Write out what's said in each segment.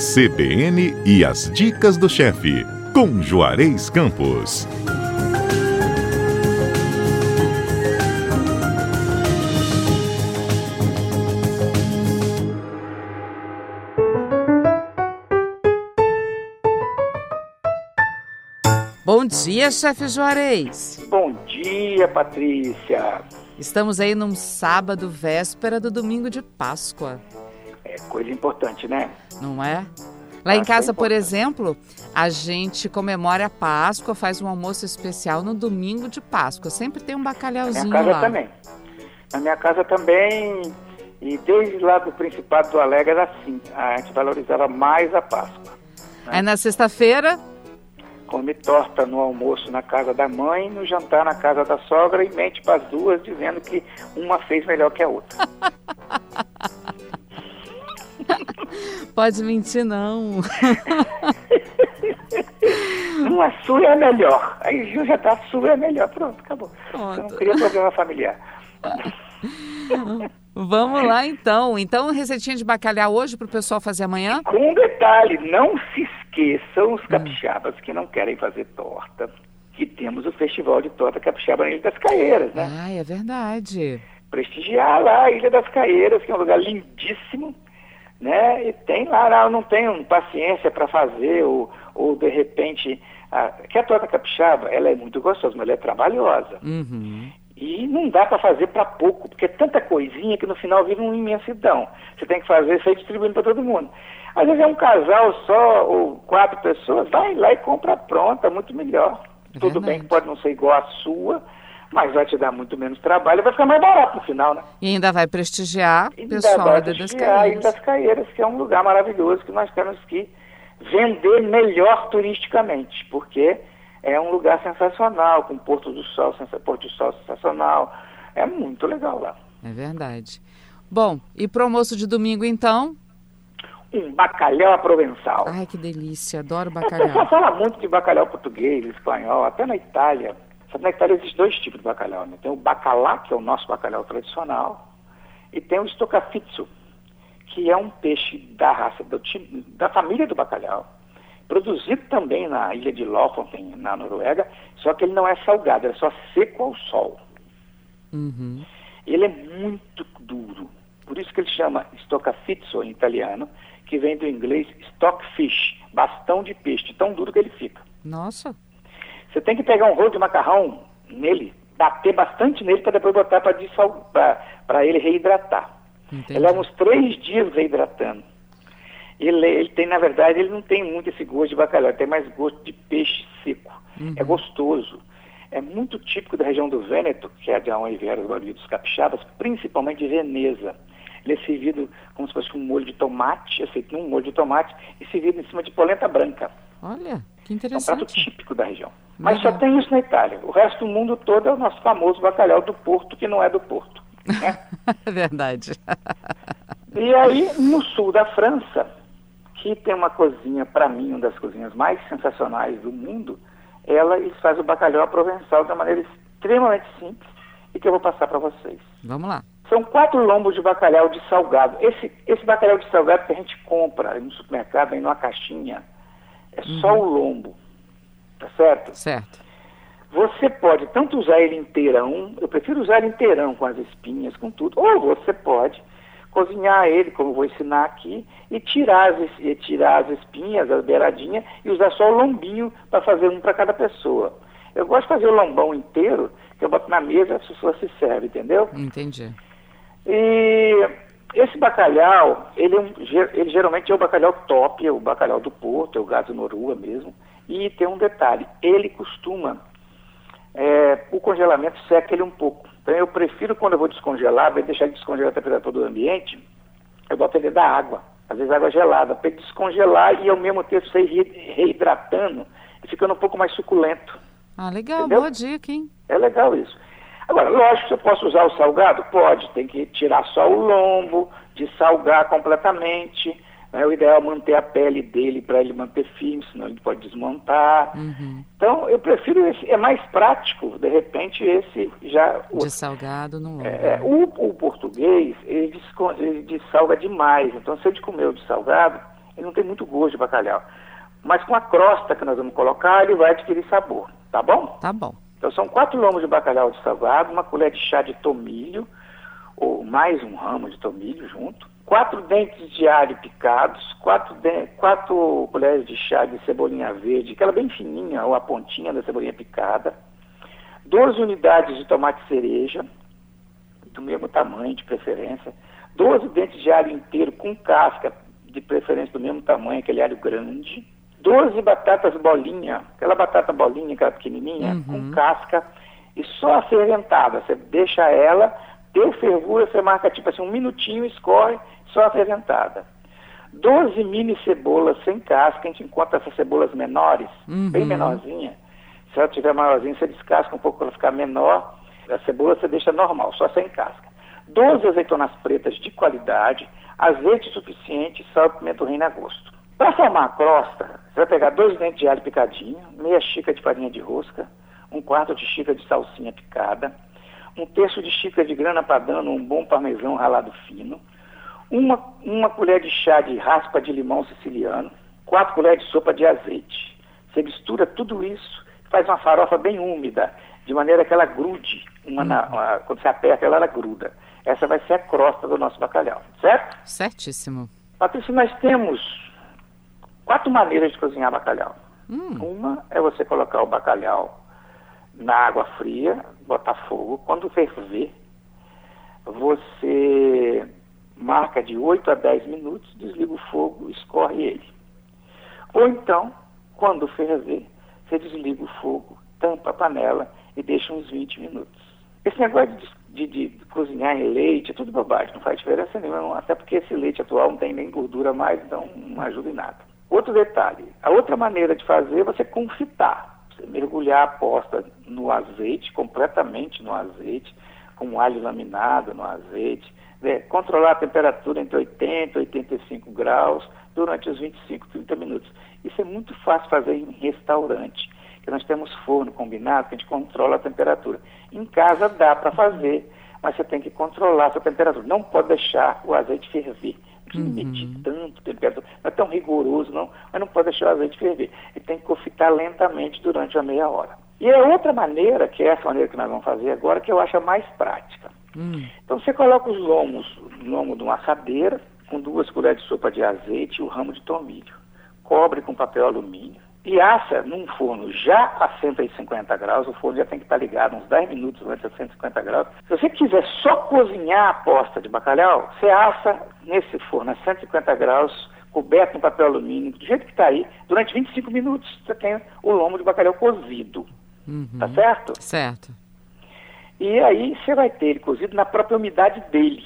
CBN e as dicas do chefe, com Juarez Campos. Bom dia, chefe Juarez. Bom dia, Patrícia. Estamos aí num sábado, véspera do domingo de Páscoa. É coisa importante, né? Não é? Lá em casa, por exemplo, a gente comemora a Páscoa, faz um almoço especial no domingo de Páscoa. Sempre tem um bacalhauzinho Na minha casa lá. também. Na minha casa também, e desde lá do Principado do Alegre era assim. A gente valorizava mais a Páscoa. Aí na sexta-feira, Come torta no almoço na casa da mãe, no jantar na casa da sogra e mente para as duas dizendo que uma fez melhor que a outra. pode mentir não. Uma sua é melhor. Aí Ju já tá sua é melhor. Pronto, acabou. Pronto. Eu não queria problema familiar. Vamos lá então. Então, receitinha de bacalhau hoje para o pessoal fazer amanhã? Com um detalhe, não se esqueçam os capixabas que não querem fazer torta, que temos o Festival de Torta Capixaba na Ilha das Caeiras, né? Ai, é verdade. Prestigiar lá a Ilha das Caeiras, que é um lugar lindíssimo, né? E tem lá, não tenho paciência para fazer, ou, ou de repente... A, que a torta capixaba, ela é muito gostosa, mas ela é trabalhosa. Uhum. E não dá para fazer para pouco, porque é tanta coisinha que no final vira uma imensidão. Você tem que fazer isso aí distribuindo para todo mundo. Às vezes é um casal só, ou quatro pessoas, vai lá e compra pronta, muito melhor. É Tudo verdade. bem que pode não ser igual a sua, mas vai te dar muito menos trabalho e vai ficar mais barato no final, né? E ainda vai prestigiar o pessoal da vai Ilha das Caeiras. das Caeiras, que é um lugar maravilhoso que nós temos que vender melhor turisticamente, porque é um lugar sensacional, com Porto do Sol, Porto do Sol sensacional. É muito legal lá. É verdade. Bom, e pro almoço de domingo então? Um bacalhau à provençal. Ai, que delícia, adoro O pessoal bacalhau. fala muito de bacalhau português, espanhol, até na Itália. Sabe, na Itália existem dois tipos de bacalhau, né? Tem o bacalá, que é o nosso bacalhau tradicional, e tem o stocafizzo, que é um peixe da raça, do da família do bacalhau, produzido também na ilha de Lofoten, na Noruega, só que ele não é salgado, é só seco ao sol. Uhum. Ele é muito duro, por isso que ele chama stocafizzo em italiano, que vem do inglês stockfish, bastão de peixe, tão duro que ele fica. Nossa, Você tem que pegar um rolo de macarrão nele, bater bastante nele para depois botar para ele reidratar. entendi. Ele leva uns três dias reidratando. Ele, ele tem, na verdade, ele não tem muito esse gosto de bacalhau, ele tem mais gosto de peixe seco. Uhum. É gostoso. É muito típico da região do Vêneto, que é de onde vieram os barulhos dos capixabas, principalmente de Veneza. Ele é servido como se fosse um molho de tomate, é feito num molho de tomate e servido em cima de polenta branca. Olha, que É um prato interessante. típico da região. Mas só tem isso na Itália. O resto do mundo todo é o nosso famoso bacalhau do Porto, que não é do Porto. né? É verdade. e aí, no sul da França, que tem uma cozinha, para mim, uma das cozinhas mais sensacionais do mundo, ela eles fazem o bacalhau provençal de uma maneira extremamente simples e que eu vou passar para vocês. Vamos lá. São quatro lombos de bacalhau de salgado. Esse, esse bacalhau de salgado que a gente compra no supermercado, vem numa caixinha, é só o lombo. Tá certo? Certo. Você pode tanto usar ele inteirão, eu prefiro usar ele inteirão com as espinhas, com tudo, ou você pode cozinhar ele, como eu vou ensinar aqui, e tirar as, e tirar as espinhas, as beiradinhas, e usar só o lombinho para fazer um para cada pessoa. Eu gosto de fazer o lombão inteiro, que eu boto na mesa e as pessoas se servem, entendeu? Entendi. E esse bacalhau, ele, é um- ele geralmente é o bacalhau top, é o bacalhau do Porto, é o gato norua mesmo. E tem um detalhe, ele costuma, é, o congelamento seca ele um pouco. Então eu prefiro quando eu vou descongelar, vai deixar ele descongelar a temperatura do ambiente, eu boto ele da água, às vezes água gelada, para ele descongelar e ao mesmo tempo sair re- reidratando e ficando um pouco mais suculento. Ah, legal, Entendeu? boa dica, hein? É legal isso. Agora, lógico que eu posso usar o salgado? Pode, tem que tirar só o lombo, dessalgar completamente. Né? O ideal é manter a pele dele para ele manter firme, senão ele pode desmontar. Uhum. Então, eu prefiro esse, é mais prático, de repente, esse já. O, De salgado no lombo. é, o, o português, ele, desco- ele dessalga demais. Então, se ele comeu de salgado, ele não tem muito gosto de bacalhau. Mas com a crosta que nós vamos colocar, ele vai adquirir sabor, tá bom? Tá bom. Então são quatro lombos de bacalhau salgado, uma colher de chá de tomilho, ou mais um ramo de tomilho junto, quatro dentes de alho picados, quatro, de... quatro colheres de chá de cebolinha verde, aquela bem fininha, ou a pontinha da cebolinha picada, 12 unidades de tomate cereja, do mesmo tamanho, de preferência, 12 dentes de alho inteiro com casca, de preferência do mesmo tamanho, aquele alho grande, 12 batatas bolinha, aquela batata bolinha, aquela pequenininha, uhum. com casca, e só a ferventada. Você deixa ela, deu fervura, você marca tipo assim, um minutinho, escorre, só a ferventada. 12 mini cebolas sem casca, a gente encontra essas cebolas menores, uhum. bem menorzinha. Se ela tiver maiorzinha, você descasca um pouco para ela ficar menor. A cebola você deixa normal, só sem casca. 12 azeitonas pretas de qualidade, azeite suficiente, sal e pimenta reino a gosto. Para formar a crosta, você vai pegar dois dentes de alho picadinho, meia xícara de farinha de rosca, um quarto de xícara de salsinha picada, um terço de xícara de grana padano, um bom parmesão ralado fino, uma, uma colher de chá de raspa de limão siciliano, quatro colheres de sopa de azeite. Você mistura tudo isso, faz uma farofa bem úmida, de maneira que ela grude. Uma na, uhum. uma, quando você aperta ela, ela gruda. Essa vai ser a crosta do nosso bacalhau, certo? Certíssimo. Patrícia, nós temos quatro maneiras de cozinhar bacalhau. Hum. Uma é você colocar o bacalhau na água fria, botar fogo. Quando ferver, você marca de 8 a 10 minutos, desliga o fogo, escorre ele. Ou então, quando ferver, você desliga o fogo, tampa a panela e deixa uns 20 minutos. Esse negócio de, de, de cozinhar em leite é tudo bobagem, não faz diferença nenhuma, até porque esse leite atual não tem nem gordura mais, então não ajuda em nada. Outro detalhe, a outra maneira de fazer é você confitar, você mergulhar a posta no azeite, completamente no azeite, com alho laminado no azeite, né? controlar a temperatura entre 80 e 85 graus durante os 25, 30 minutos. Isso é muito fácil fazer em restaurante, que nós temos forno combinado, que a gente controla a temperatura. Em casa dá para fazer, mas você tem que controlar a sua temperatura. Não pode deixar o azeite ferver. Não uhum. medir tanto temperatura. Não é tão rigoroso, não, mas não pode deixar o azeite ferver. Ele tem que confitar lentamente durante a meia hora. E a outra maneira, que é essa maneira que nós vamos fazer agora, que eu acho a mais prática. Hum. Então você coloca os lomos no lomo de uma assadeira, com duas colheres de sopa de azeite e o ramo de tomilho. Cobre com papel alumínio e assa num forno já a 150 graus, o forno já tem que estar ligado uns 10 minutos antes a 150 graus. Se você quiser só cozinhar a posta de bacalhau, você assa nesse forno a 150 graus, coberto em papel alumínio, do jeito que está aí, durante 25 minutos você tem o lombo de bacalhau cozido. Uhum. Tá certo? Certo. E aí você vai ter ele cozido na própria umidade dele.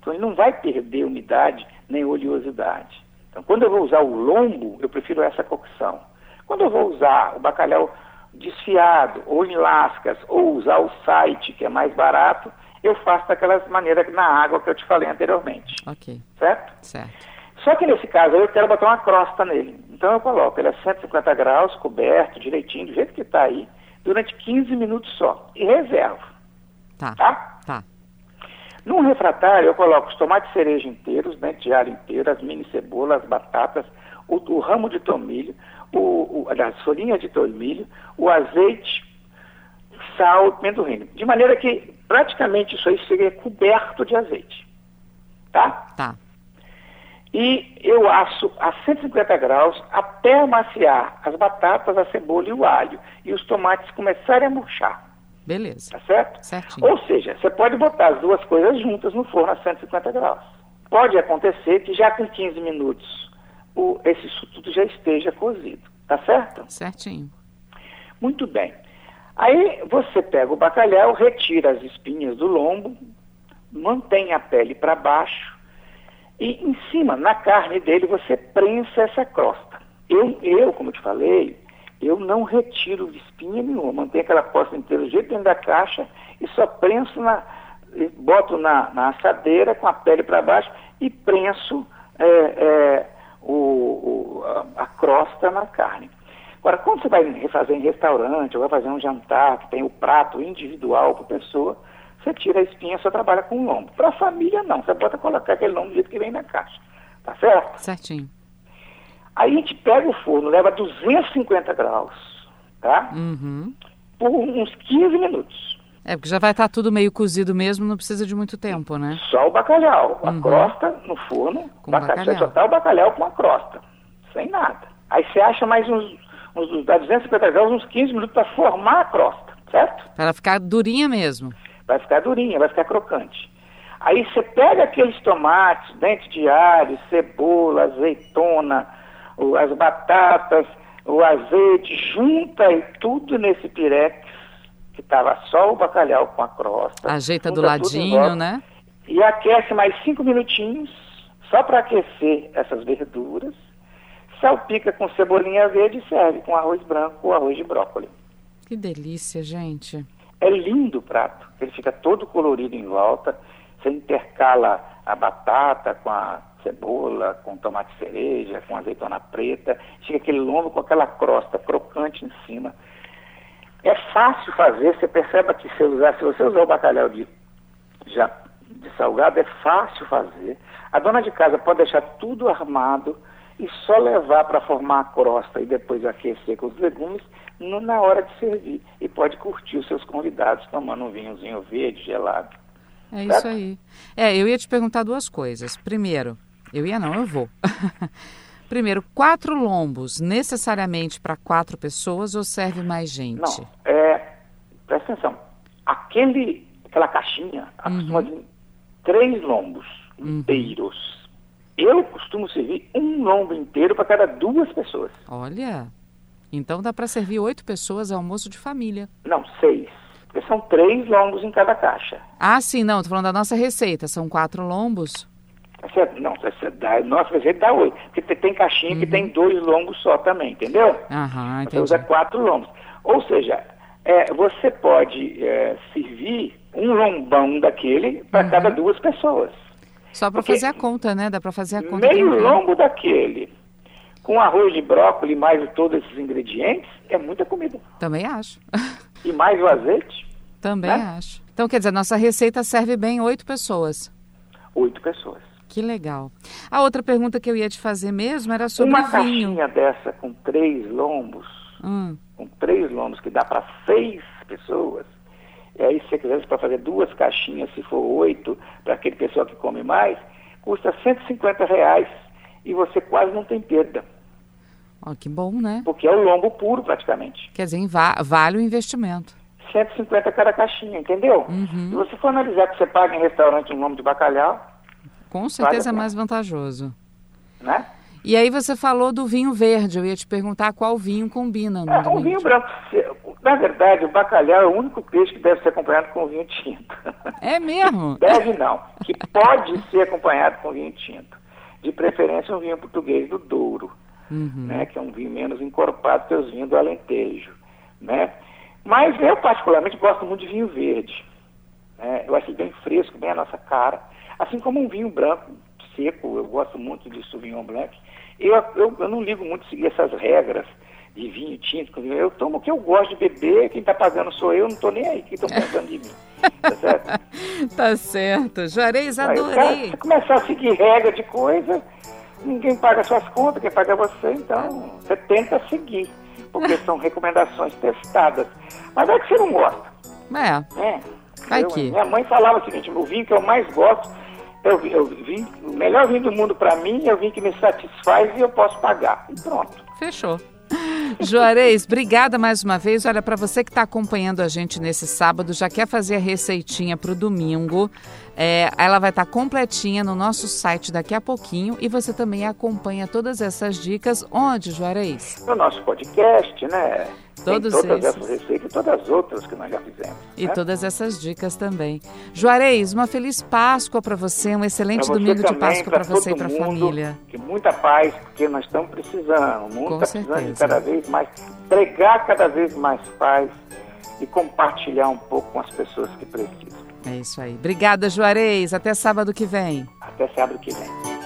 Então ele não vai perder umidade nem oleosidade. Então quando eu vou usar o lombo, eu prefiro essa cocção. Quando eu vou usar o bacalhau desfiado, ou em lascas, ou usar o site, que é mais barato, eu faço daquelas maneiras na água que eu te falei anteriormente. Ok. Certo? Certo. Só que nesse caso eu quero botar uma crosta nele. Então eu coloco ele a 150 graus, coberto, direitinho, do jeito que está aí, durante 15 minutos só. E reservo. Tá. Tá? Tá. Num refratário, eu coloco os tomates cereja inteiros, dente de alho inteiro, as mini cebolas, as batatas, o, o ramo de tomilho, o, o, as folhinhas de tomilho, o azeite, sal, pimenta reino. De maneira que praticamente isso aí seria coberto de azeite. Tá? Tá. E eu asso a 150 graus até amaciar as batatas, a cebola e o alho. E os tomates começarem a murchar. Beleza. Tá certo? Certinho. Ou seja, você pode botar as duas coisas juntas no forno a 150 graus. Pode acontecer que já com 15 minutos o, esse tudo já esteja cozido. Tá certo? Certinho. Muito bem. Aí você pega o bacalhau, retira as espinhas do lombo, mantém a pele para baixo e em cima, na carne dele, você prensa essa crosta. Eu, eu, como te falei, eu não retiro espinha nenhuma, mantenho aquela posta inteira do jeito dentro da caixa e só prenso na. boto na, na assadeira com a pele para baixo e prenso é, é, o, o, a, a, crosta na carne. Agora, quando você vai fazer em restaurante ou vai fazer um jantar que tem o prato individual para a pessoa, você tira a espinha, só trabalha com o lombo. Para a família, não. Você bota colocar aquele lombo do jeito que vem na caixa. Tá certo? Certinho. Aí a gente pega o forno, leva a 250 graus, tá? Uhum. Por uns 15 minutos. É, porque já vai estar tudo meio cozido mesmo, não precisa de muito tempo, né? Só o bacalhau. A Uhum. crosta no forno, Com bacalhau. bacalhau. Só tá o bacalhau com a crosta. Sem nada. Aí você acha mais uns, uns dá 250 graus, uns 15 minutos para formar a crosta, certo? Para ela ficar durinha mesmo. Vai ficar durinha, vai ficar crocante. Aí você pega aqueles tomates, dente de alho, cebola, azeitona, as batatas, o azeite, junta e tudo nesse pirex, que estava só o bacalhau com a crosta. Ajeita do ladinho, né? E aquece mais cinco minutinhos, só para aquecer essas verduras. Salpica com cebolinha verde e serve com arroz branco ou arroz de brócolis. Que delícia, gente. É lindo o prato, ele fica todo colorido em volta. Você intercala a batata com a cebola, com tomate cereja, com azeitona preta. Fica aquele lombo com aquela crosta crocante em cima. É fácil fazer, você perceba que se, usar, se você usar o bacalhau de, já, de salgado, é fácil fazer. A dona de casa pode deixar tudo armado e só levar para formar a crosta e depois aquecer com os legumes no- na hora de servir. E pode curtir os seus convidados tomando um vinhozinho verde, gelado. É isso aí. É, eu ia te perguntar duas coisas. Primeiro, eu ia não, eu vou. Primeiro, quatro lombos necessariamente para quatro pessoas ou serve mais gente? Não, é, presta atenção. Aquele, aquela caixinha acostuma vir três lombos inteiros. Eu costumo servir um lombo inteiro para cada duas pessoas. Olha, então dá para servir oito pessoas, almoço de família. Não, seis. Porque são três lombos em cada caixa. Ah, sim, não, tô falando da nossa receita. São quatro lombos. Essa- não, essa dá, nossa receita dá oito. Porque tem- caixinha que tem dois lombos só também, entendeu? Aham, Você usa quatro lombos. Ou seja, é, você pode é, servir um lombão daquele para Uhum. cada duas pessoas. Só para fazer a conta, né? Dá para fazer a conta. Meio lombo daquele, com arroz de brócolis mais todos esses ingredientes, é muita comida. Também acho. E mais o azeite, Também Né? acho. Então, quer dizer, nossa receita serve bem oito pessoas. oito pessoas. Que legal. A outra pergunta que eu ia te fazer mesmo era sobre Uma vinho. caixinha dessa com três lombos, Hum, com três lombos, que dá para seis pessoas. E aí, se você quiser para fazer duas caixinhas, se for oito, para aquele pessoal que come mais, custa 150 reais e você quase não tem perda, ó, que bom, né? porque é o lombo puro praticamente. Quer dizer, va- vale o investimento. 150 cada caixinha, entendeu? Uhum. Se você for analisar que você paga em restaurante um lombo de bacalhau, Com certeza é mais vantajoso. né? E aí você falou do vinho verde. Eu ia te perguntar qual vinho combina no É, domingo. vinho branco, na verdade, o bacalhau é o único peixe que deve ser acompanhado com vinho tinto. É mesmo? Deve não, que pode ser acompanhado com vinho tinto. De preferência um vinho português do Douro, Uhum. né, que é um vinho menos encorpado que os vinhos do Alentejo, né? Mas eu particularmente gosto muito de vinho verde. né? Eu acho ele bem fresco, bem a nossa cara. Assim como um vinho branco seco, eu gosto muito de Sauvignon Blanc. Eu, eu, eu não ligo muito seguir essas regras de vinho tinto. Eu tomo o que eu gosto de beber, quem está pagando sou eu, não estou nem aí, que estão pensando de mim. Tá certo? Tá certo. Juarez, Aí, adorei. se começar a seguir regra de coisa, ninguém paga suas contas, quem paga é você, então você tenta seguir, porque são recomendações testadas. Mas é que você não gosta, É, né? Vai Eu-. Minha mãe falava o seguinte, o vinho que eu mais gosto, eu, eu vim, o melhor vinho do mundo para mim é o vinho que me satisfaz e eu posso pagar. E pronto. fechou. Juarez, obrigada mais uma vez. Olha, para você que está acompanhando a gente nesse sábado, já quer fazer a receitinha para o domingo, é, ela vai estar completinha no nosso site daqui a pouquinho e você também acompanha todas essas dicas onde, Juarez? No nosso podcast, né? Todos Tem todas esses. essas receitas e todas as outras que nós já fizemos. E né? todas essas dicas também. Juarez, uma feliz Páscoa para você, um excelente domingo de também, Páscoa para você e para a família. Que muita paz, porque nós estamos precisando. O mundo Com precisando de certeza. cada vez mais, pregar cada vez mais paz e compartilhar um pouco com as pessoas que precisam. É isso aí. Obrigada, Juarez. Até sábado que vem. Até sábado que vem.